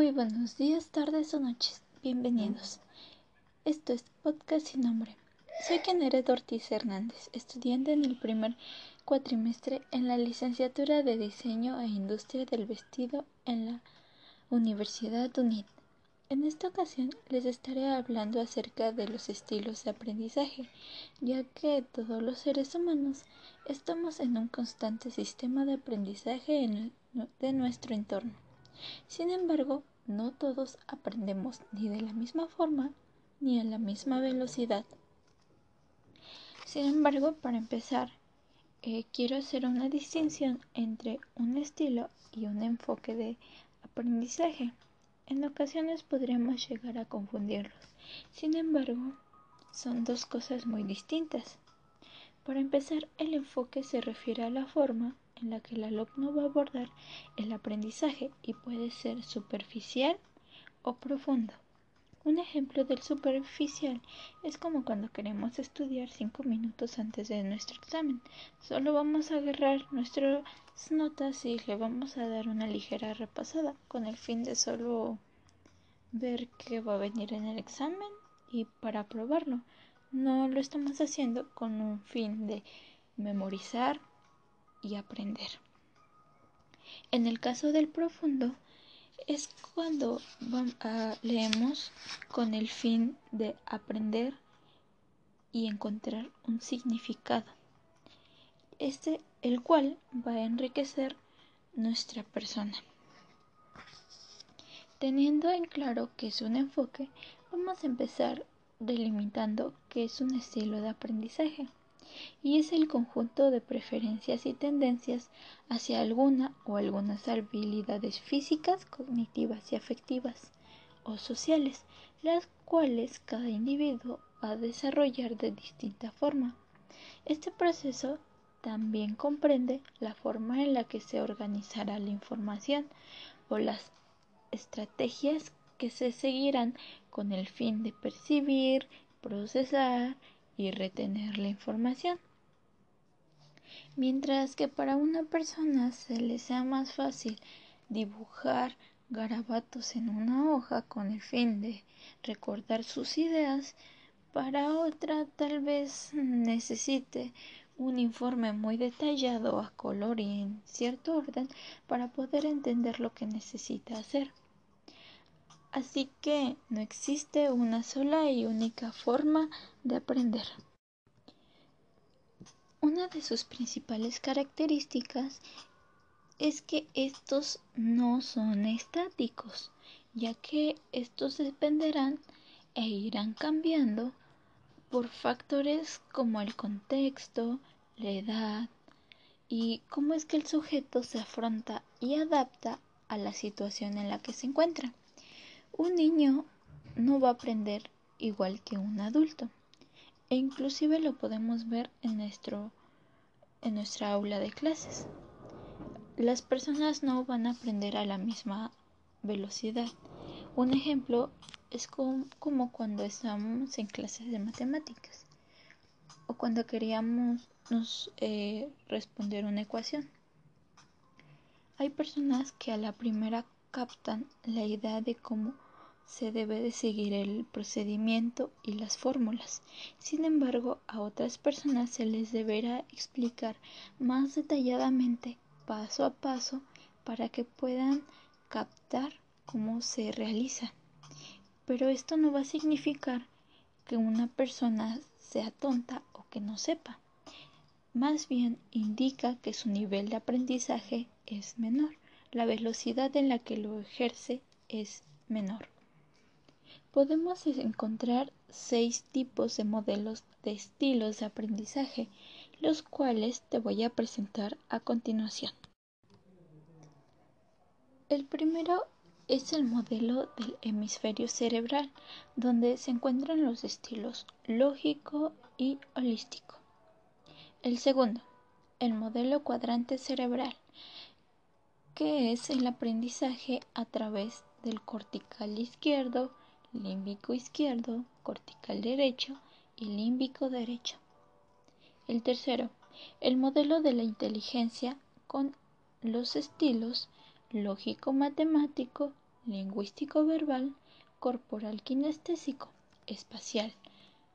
Muy buenos días, tardes o noches. Bienvenidos. Esto es Podcast sin nombre. Soy Kenneth Ortiz Hernández, estudiante en el primer cuatrimestre en la licenciatura de Diseño e Industria del Vestido en la Universidad UNIT. En esta ocasión les estaré hablando acerca de los estilos de aprendizaje, ya que todos los seres humanos estamos en un constante sistema de aprendizaje de nuestro entorno. Sin embargo, no todos aprendemos ni de la misma forma ni a la misma velocidad. Sin embargo, para empezar, eh, quiero hacer una distinción entre un estilo y un enfoque de aprendizaje. En ocasiones podríamos llegar a confundirlos. Sin embargo, son dos cosas muy distintas. Para empezar, el enfoque se refiere a la forma en la que el alumno va a abordar el aprendizaje y puede ser superficial o profundo. Un ejemplo del superficial es como cuando queremos estudiar cinco minutos antes de nuestro examen. Solo vamos a agarrar nuestras notas y le vamos a dar una ligera repasada con el fin de solo ver qué va a venir en el examen y para probarlo. No lo estamos haciendo con un fin de memorizar y aprender. En el caso del profundo, es cuando leemos con el fin de aprender y encontrar un significado, este el cual va a enriquecer nuestra persona. Teniendo en claro que es un enfoque, vamos a empezar delimitando qué es un estilo de aprendizaje y es el conjunto de preferencias y tendencias hacia alguna o algunas habilidades físicas, cognitivas y afectivas o sociales, las cuales cada individuo va a desarrollar de distinta forma. Este proceso también comprende la forma en la que se organizará la información o las estrategias que se seguirán con el fin de percibir, procesar y retener la información. Mientras que para una persona se le sea más fácil dibujar garabatos en una hoja con el fin de recordar sus ideas, para otra tal vez necesite un informe muy detallado a color y en cierto orden para poder entender lo que necesita hacer. Así que no existe una sola y única forma de aprender. Una de sus principales características es que estos no son estáticos, ya que estos dependerán e irán cambiando por factores como el contexto, la edad y cómo es que el sujeto se afronta y adapta a la situación en la que se encuentra. Un niño no va a aprender igual que un adulto. E inclusive lo podemos ver en, nuestro, en nuestra aula de clases. Las personas no van a aprender a la misma velocidad. Un ejemplo es como, cuando estamos en clases de matemáticas o cuando queríamos nos, eh, responder una ecuación. Hay personas que a la primera captan la idea de cómo se debe de seguir el procedimiento y las fórmulas. Sin embargo, a otras personas se les deberá explicar más detalladamente, paso a paso, para que puedan captar cómo se realiza. Pero esto no va a significar que una persona sea tonta o que no sepa. Más bien indica que su nivel de aprendizaje es menor, la velocidad en la que lo ejerce es menor podemos encontrar seis tipos de modelos de estilos de aprendizaje, los cuales te voy a presentar a continuación. El primero es el modelo del hemisferio cerebral, donde se encuentran los estilos lógico y holístico. El segundo, el modelo cuadrante cerebral, que es el aprendizaje a través del cortical izquierdo, límbico izquierdo, cortical derecho y límbico derecho. El tercero, el modelo de la inteligencia con los estilos lógico-matemático, lingüístico verbal, corporal kinestésico, espacial,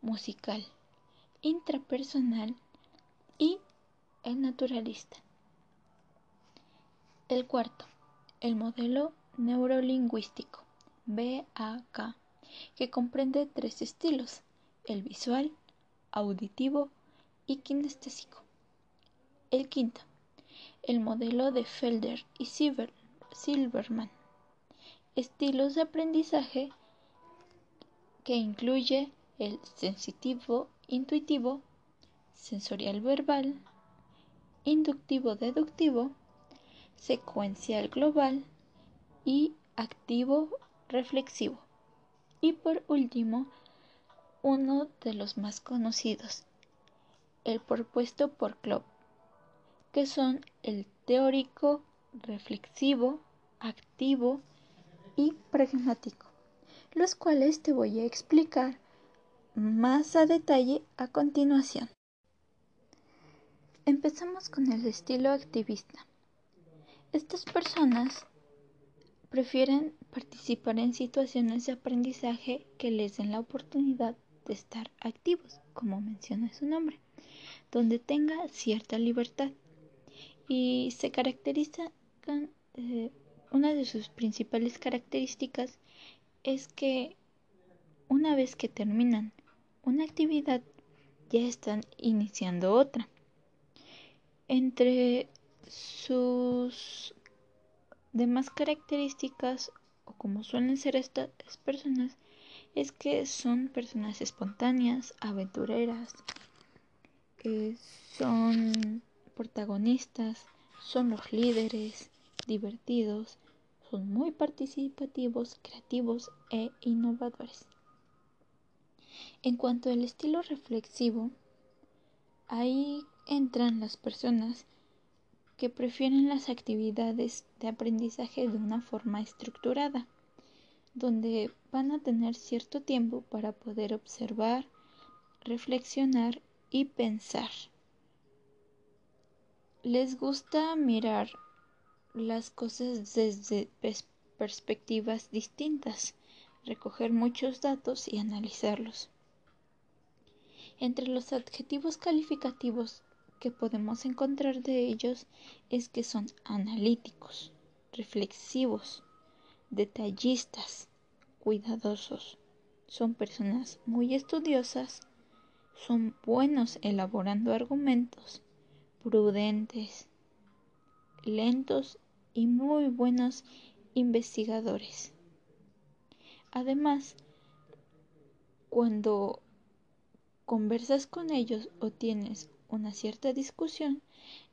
musical, intrapersonal y el naturalista. El cuarto, el modelo neurolingüístico, BAK, que comprende tres estilos, el visual, auditivo y kinestésico. El quinto, el modelo de Felder y Silverman, estilos de aprendizaje que incluye el sensitivo, intuitivo, sensorial verbal, inductivo deductivo, secuencial global y activo reflexivo. Y por último, uno de los más conocidos, el propuesto por Club, que son el teórico, reflexivo, activo y pragmático, los cuales te voy a explicar más a detalle a continuación. Empezamos con el estilo activista. Estas personas prefieren participar en situaciones de aprendizaje que les den la oportunidad de estar activos, como menciona su nombre, donde tenga cierta libertad y se caracteriza eh, una de sus principales características es que una vez que terminan una actividad ya están iniciando otra. Entre sus demás características, o como suelen ser estas personas, es que son personas espontáneas, aventureras, eh, son protagonistas, son los líderes, divertidos, son muy participativos, creativos e innovadores. En cuanto al estilo reflexivo, ahí entran las personas que prefieren las actividades de aprendizaje de una forma estructurada, donde van a tener cierto tiempo para poder observar, reflexionar y pensar. Les gusta mirar las cosas desde perspectivas distintas, recoger muchos datos y analizarlos. Entre los adjetivos calificativos que podemos encontrar de ellos es que son analíticos, reflexivos, detallistas, cuidadosos. Son personas muy estudiosas, son buenos elaborando argumentos, prudentes, lentos y muy buenos investigadores. Además, cuando conversas con ellos o tienes una cierta discusión,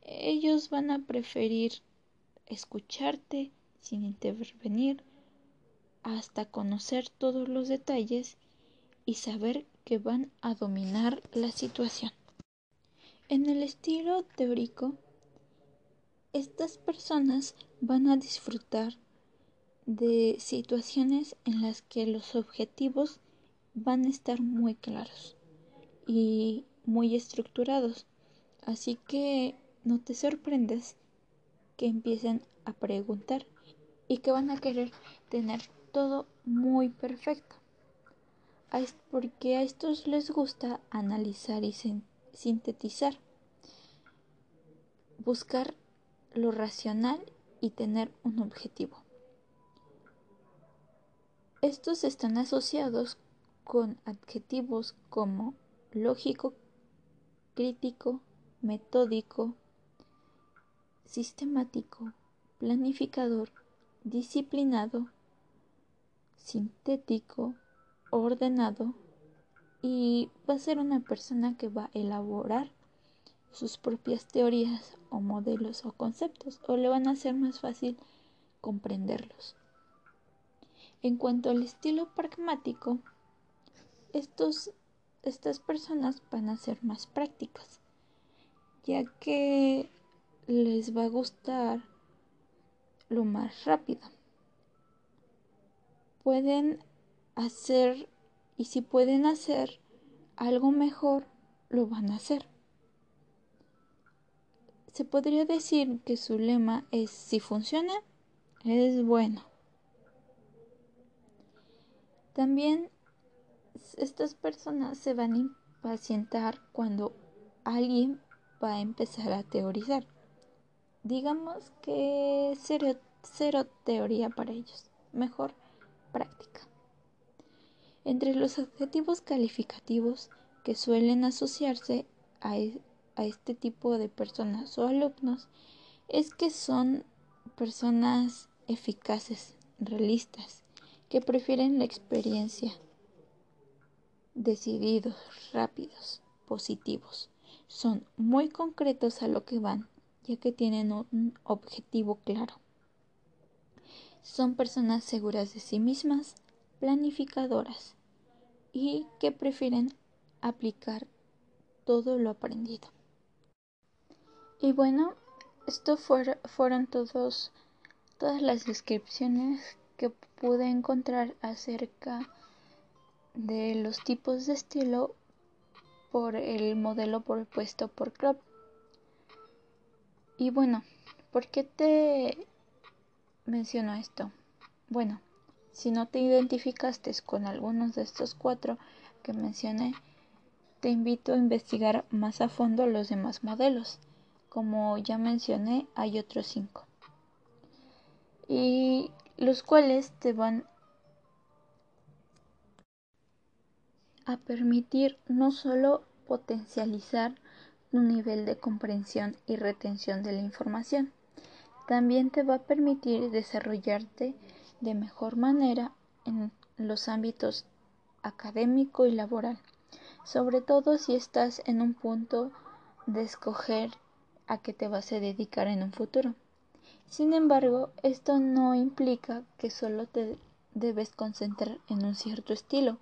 ellos van a preferir escucharte sin intervenir hasta conocer todos los detalles y saber que van a dominar la situación. En el estilo teórico, estas personas van a disfrutar de situaciones en las que los objetivos van a estar muy claros y muy estructurados. Así que no te sorprendes que empiecen a preguntar y que van a querer tener todo muy perfecto. Porque a estos les gusta analizar y sintetizar, buscar lo racional y tener un objetivo. Estos están asociados con adjetivos como lógico, crítico, metódico, sistemático, planificador, disciplinado, sintético, ordenado y va a ser una persona que va a elaborar sus propias teorías o modelos o conceptos o le van a hacer más fácil comprenderlos. En cuanto al estilo pragmático, estos estas personas van a ser más prácticas, ya que les va a gustar lo más rápido. Pueden hacer, y si pueden hacer algo mejor, lo van a hacer. Se podría decir que su lema es si funciona, es bueno. También estas personas se van a impacientar cuando alguien va a empezar a teorizar. Digamos que cero, cero teoría para ellos, mejor práctica. Entre los adjetivos calificativos que suelen asociarse a, a este tipo de personas o alumnos es que son personas eficaces, realistas, que prefieren la experiencia, decididos, rápidos, positivos. Son muy concretos a lo que van, ya que tienen un objetivo claro. Son personas seguras de sí mismas, planificadoras y que prefieren aplicar todo lo aprendido. Y bueno, esto fueron todos, todas las descripciones que pude encontrar acerca de los tipos de estilo por el modelo propuesto por Club. Y bueno, ¿por qué te menciono esto? Bueno, si no te identificaste con algunos de estos cuatro que mencioné, te invito a investigar más a fondo los demás modelos. Como ya mencioné, hay otros cinco. Y los cuales te van a permitir no solo potencializar un nivel de comprensión y retención de la información, también te va a permitir desarrollarte de mejor manera en los ámbitos académico y laboral, sobre todo si estás en un punto de escoger a qué te vas a dedicar en un futuro. Sin embargo, esto no implica que solo te debes concentrar en un cierto estilo,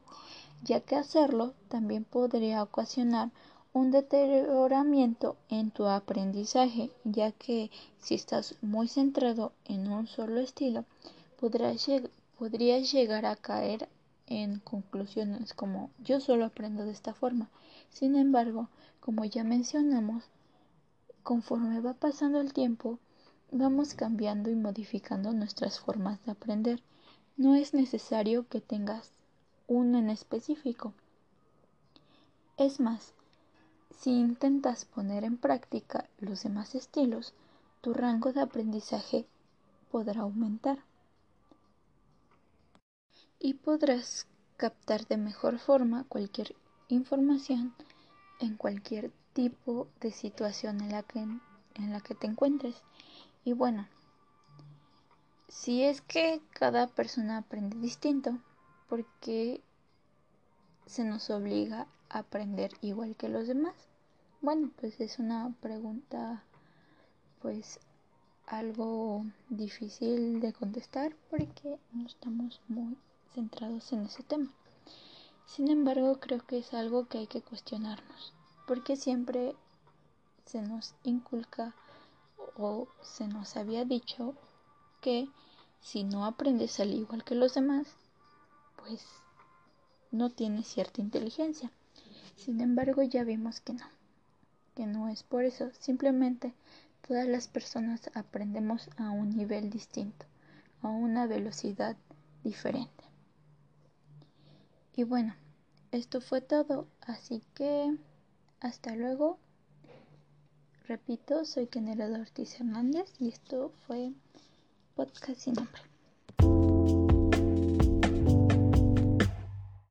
ya que hacerlo también podría ocasionar un deterioramiento en tu aprendizaje, ya que si estás muy centrado en un solo estilo, podrías, llegar a caer en conclusiones como yo solo aprendo de esta forma. Sin embargo, como ya mencionamos, conforme va pasando el tiempo, vamos cambiando y modificando nuestras formas de aprender. No es necesario que tengas uno en específico. Es más, si intentas poner en práctica los demás estilos, tu rango de aprendizaje podrá aumentar y podrás captar de mejor forma cualquier información en cualquier tipo de situación en la que, en la que te encuentres. Y bueno, si es que cada persona aprende distinto, porque se nos obliga a aprender igual que los demás? Bueno, pues es una pregunta pues algo difícil de contestar porque no estamos muy centrados en ese tema. Sin embargo, creo que es algo que hay que cuestionarnos, porque siempre se nos inculca o se nos había dicho que si no aprendes al igual que los demás, pues no tienes cierta inteligencia. Sin embargo, ya vimos que no, que no es por eso, simplemente todas las personas aprendemos a un nivel distinto, a una velocidad diferente. Y bueno, esto fue todo, así que hasta luego. Repito, soy Kenera Ortiz Hernández y esto fue Podcast sin.